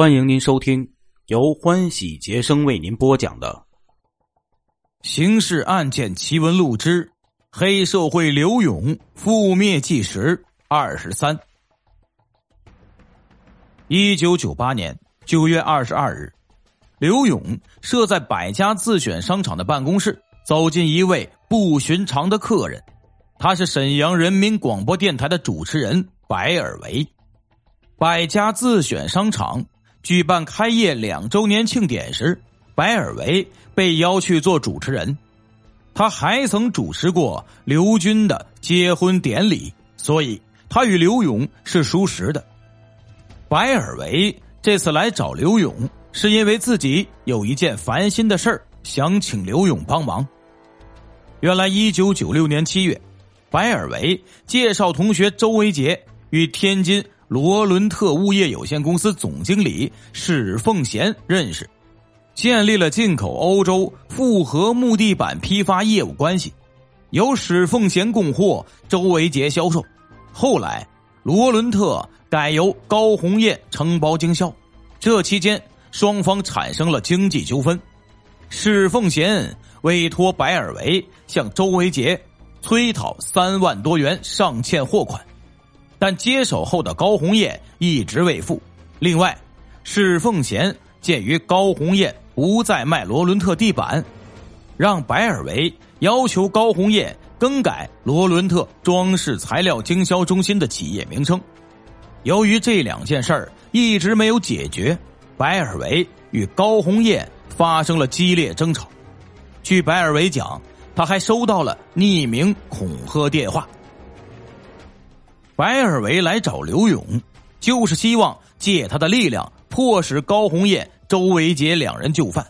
欢迎您收听由欢喜杰生为您播讲的《刑事案件奇闻录之黑社会刘勇覆灭纪实二十三》。一九九八年九月二十二日，刘勇设在百家自选商场的办公室，走进一位不寻常的客人，他是沈阳人民广播电台的主持人白尔维。百家自选商场。举办开业两周年庆典时，白尔维被邀去做主持人。他还曾主持过刘军的结婚典礼，所以他与刘勇是熟识的。白尔维这次来找刘勇，是因为自己有一件烦心的事，想请刘勇帮忙。原来，一九九六年七月，白尔维介绍同学周维杰与天津。罗伦特物业有限公司总经理史凤贤认识，建立了进口欧洲复合木地板批发业务关系，由史凤贤供货，周维杰销售。后来，罗伦特改由高红艳承包经销，这期间双方产生了经济纠纷，史凤贤委托白尔维向周维杰催讨三万多元上欠货款。但接手后的高红艳一直未付。另外，史凤贤鉴于高红艳不再卖罗伦特地板，让白尔维要求高红艳更改罗伦特装饰材料经销中心的企业名称。由于这两件事儿一直没有解决，白尔维与高红艳发生了激烈争吵。据白尔维讲，他还收到了匿名恐吓电话。白尔维来找刘勇，就是希望借他的力量迫使高红艳、周维杰两人就范，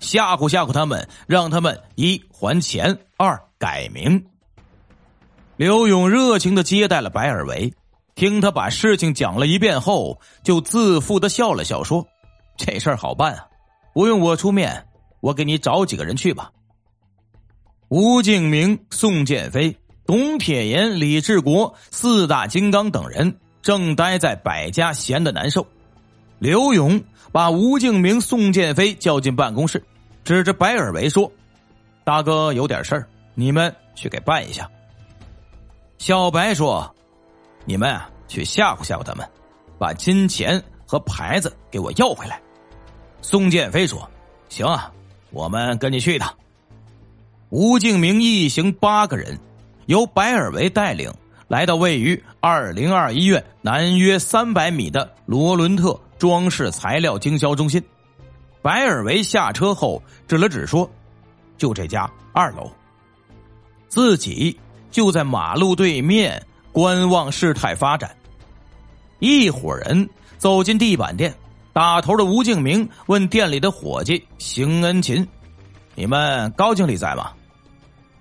吓唬吓唬他们，让他们一还钱，二改名。刘勇热情的接待了白尔维，听他把事情讲了一遍后，就自负的笑了笑，说：“这事儿好办啊，不用我出面，我给你找几个人去吧。”吴敬明、宋建飞。董铁岩、李志国四大金刚等人正待在百家，闲得难受。刘勇把吴敬明、宋建飞叫进办公室，指着白尔维说：“大哥有点事儿，你们去给办一下。”小白说：“你们啊，去吓唬吓唬他们，把金钱和牌子给我要回来。”宋建飞说：“行啊，我们跟你去一趟。”吴敬明一行八个人。由白尔维带领来到位于二零二医院南约三百米的罗伦特装饰材料经销中心。白尔维下车后指了指说：“就这家二楼。”自己就在马路对面观望事态发展。一伙人走进地板店，打头的吴敬明问店里的伙计邢恩琴：“你们高经理在吗？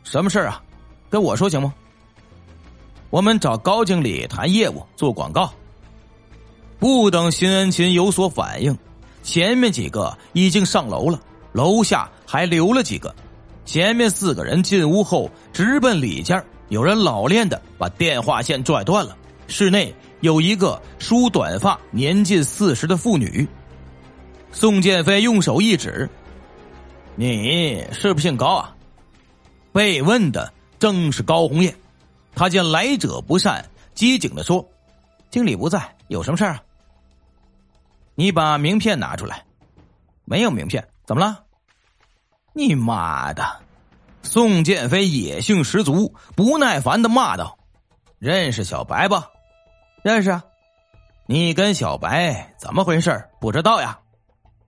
什么事啊？”跟我说行吗？我们找高经理谈业务，做广告。不等辛恩琴有所反应，前面几个已经上楼了，楼下还留了几个。前面四个人进屋后，直奔里间有人老练的把电话线拽断了。室内有一个梳短发、年近四十的妇女。宋建飞用手一指：“你是不姓高啊？”被问的。正是高红艳，他见来者不善，机警的说：“经理不在，有什么事啊？你把名片拿出来。没有名片，怎么了？你妈的！”宋建飞野性十足，不耐烦的骂道：“认识小白吧？认识啊？你跟小白怎么回事？不知道呀？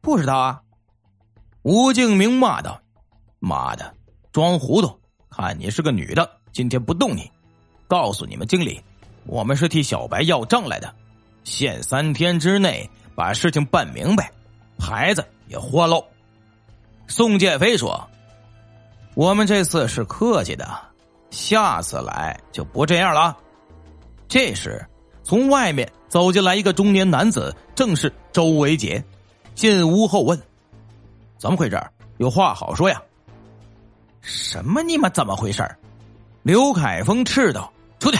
不知道啊？”吴敬明骂道：“妈的，装糊涂！”看你是个女的，今天不动你。告诉你们经理，我们是替小白要账来的，限三天之内把事情办明白，牌子也换喽。宋建飞说：“我们这次是客气的，下次来就不这样了。”这时，从外面走进来一个中年男子，正是周维杰。进屋后问：“怎么回事？有话好说呀。”什么你妈怎么回事刘凯峰斥道：“出去！”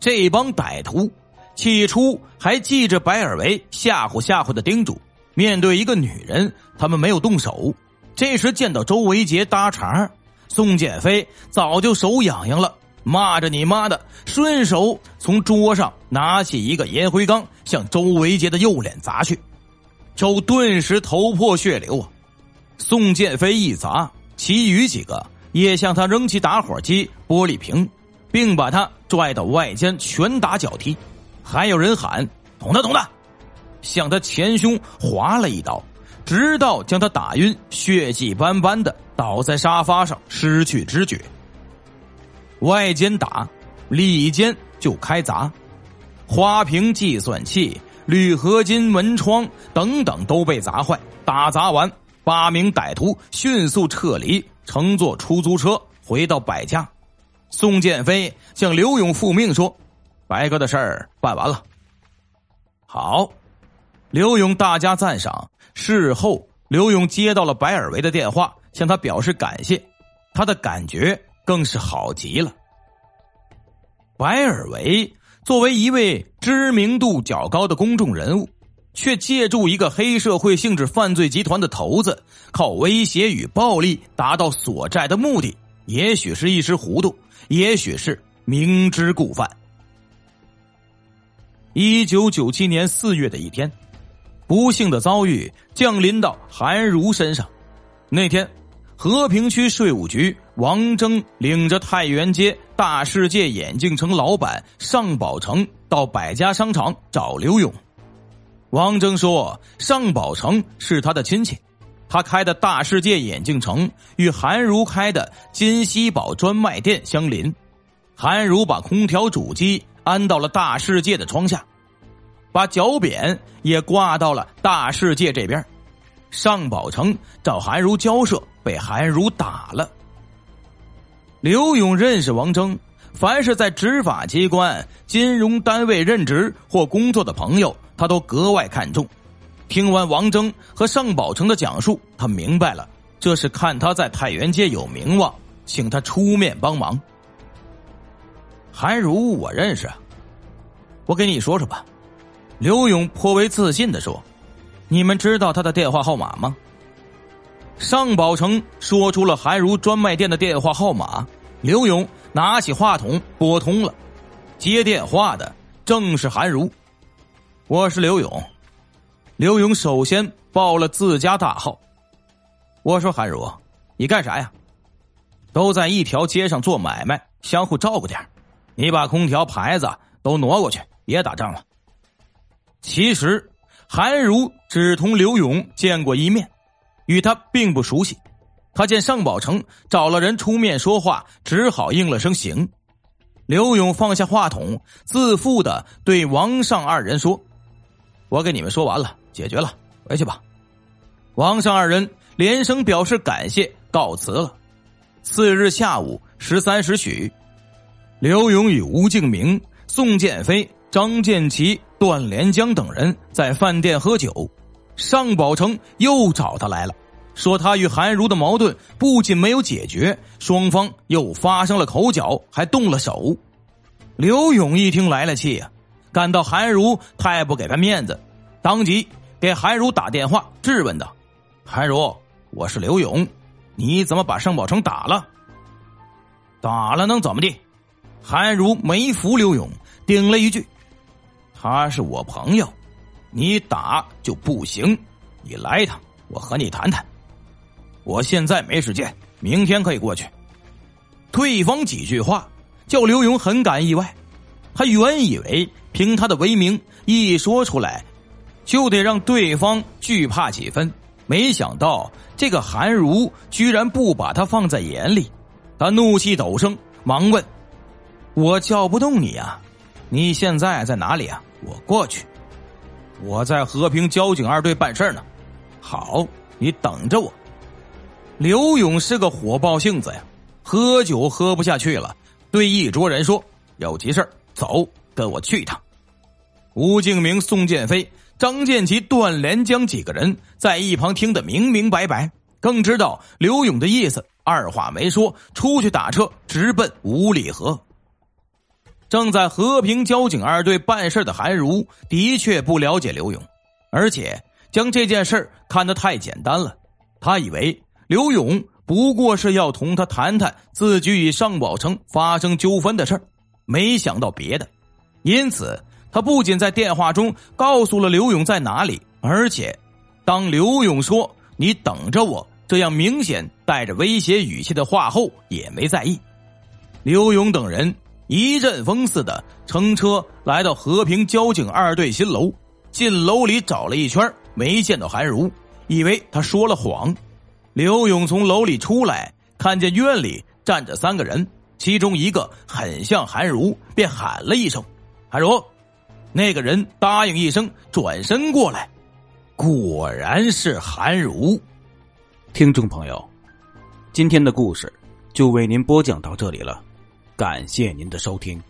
这帮歹徒起初还记着白尔维吓唬吓唬的叮嘱，面对一个女人，他们没有动手。这时见到周维杰搭茬，宋建飞早就手痒痒了，骂着你妈的，顺手从桌上拿起一个烟灰缸，向周维杰的右脸砸去。周顿时头破血流啊！宋建飞一砸，其余几个也向他扔起打火机、玻璃瓶，并把他拽到外间拳打脚踢。还有人喊：“懂的，懂的！”向他前胸划了一刀。直到将他打晕，血迹斑斑的倒在沙发上，失去知觉。外间打，里间就开砸，花瓶、计算器、铝合金门窗等等都被砸坏。打砸完，八名歹徒迅速撤离，乘坐出租车回到百家。宋建飞向刘勇复命说：“白哥的事儿办完了。”好，刘勇大加赞赏。事后，刘勇接到了白尔维的电话，向他表示感谢，他的感觉更是好极了。白尔维作为一位知名度较高的公众人物，却借助一个黑社会性质犯罪集团的头子，靠威胁与暴力达到索债的目的，也许是一时糊涂，也许是明知故犯。一九九七年四月的一天。不幸的遭遇降临到韩如身上。那天，和平区税务局王征领着太原街大世界眼镜城老板尚宝成到百家商场找刘勇。王征说：“尚宝成是他的亲戚，他开的大世界眼镜城与韩如开的金西宝专卖店相邻。韩如把空调主机安到了大世界的窗下。”把脚扁也挂到了大世界这边，尚宝成找韩如交涉，被韩如打了。刘勇认识王征，凡是在执法机关、金融单位任职或工作的朋友，他都格外看重。听完王征和尚宝成的讲述，他明白了，这是看他在太原街有名望，请他出面帮忙。韩如我认识，我给你说说吧。刘勇颇为自信的说：“你们知道他的电话号码吗？”尚宝成说出了韩如专卖店的电话号码。刘勇拿起话筒拨通了，接电话的正是韩如。“我是刘勇。”刘勇首先报了自家大号。我说：“韩如，你干啥呀？都在一条街上做买卖，相互照顾点你把空调牌子都挪过去，别打仗了。”其实，韩如只同刘勇见过一面，与他并不熟悉。他见尚宝成找了人出面说话，只好应了声“行”。刘勇放下话筒，自负的对王尚二人说：“我给你们说完了，解决了，回去吧。”王尚二人连声表示感谢，告辞了。次日下午十三时许，刘勇与吴敬明、宋建飞。张建奇、段连江等人在饭店喝酒，尚宝成又找他来了，说他与韩如的矛盾不仅没有解决，双方又发生了口角，还动了手。刘勇一听来了气呀，感到韩如太不给他面子，当即给韩如打电话质问道：“韩如，我是刘勇，你怎么把盛宝成打了？打了能怎么地？”韩如没服刘勇，顶了一句。他是我朋友，你打就不行。你来一趟，我和你谈谈。我现在没时间，明天可以过去。对方几句话叫刘勇很感意外，他原以为凭他的威名一说出来，就得让对方惧怕几分，没想到这个韩如居然不把他放在眼里。他怒气陡升，忙问：“我叫不动你呀？你现在在哪里啊？”我过去，我在和平交警二队办事呢。好，你等着我。刘勇是个火爆性子呀，喝酒喝不下去了，对一桌人说：“有急事走，跟我去一趟。”吴敬明、宋建飞、张建奇、段连江几个人在一旁听得明明白白，更知道刘勇的意思，二话没说，出去打车直奔五里河。正在和平交警二队办事的韩如的确不了解刘勇，而且将这件事看得太简单了。他以为刘勇不过是要同他谈谈自己与尚宝成发生纠纷的事没想到别的。因此，他不仅在电话中告诉了刘勇在哪里，而且当刘勇说“你等着我”这样明显带着威胁语气的话后，也没在意。刘勇等人。一阵风似的乘车来到和平交警二队新楼，进楼里找了一圈，没见到韩如，以为他说了谎。刘勇从楼里出来，看见院里站着三个人，其中一个很像韩如，便喊了一声：“韩如。”那个人答应一声，转身过来，果然是韩如。听众朋友，今天的故事就为您播讲到这里了。感谢您的收听。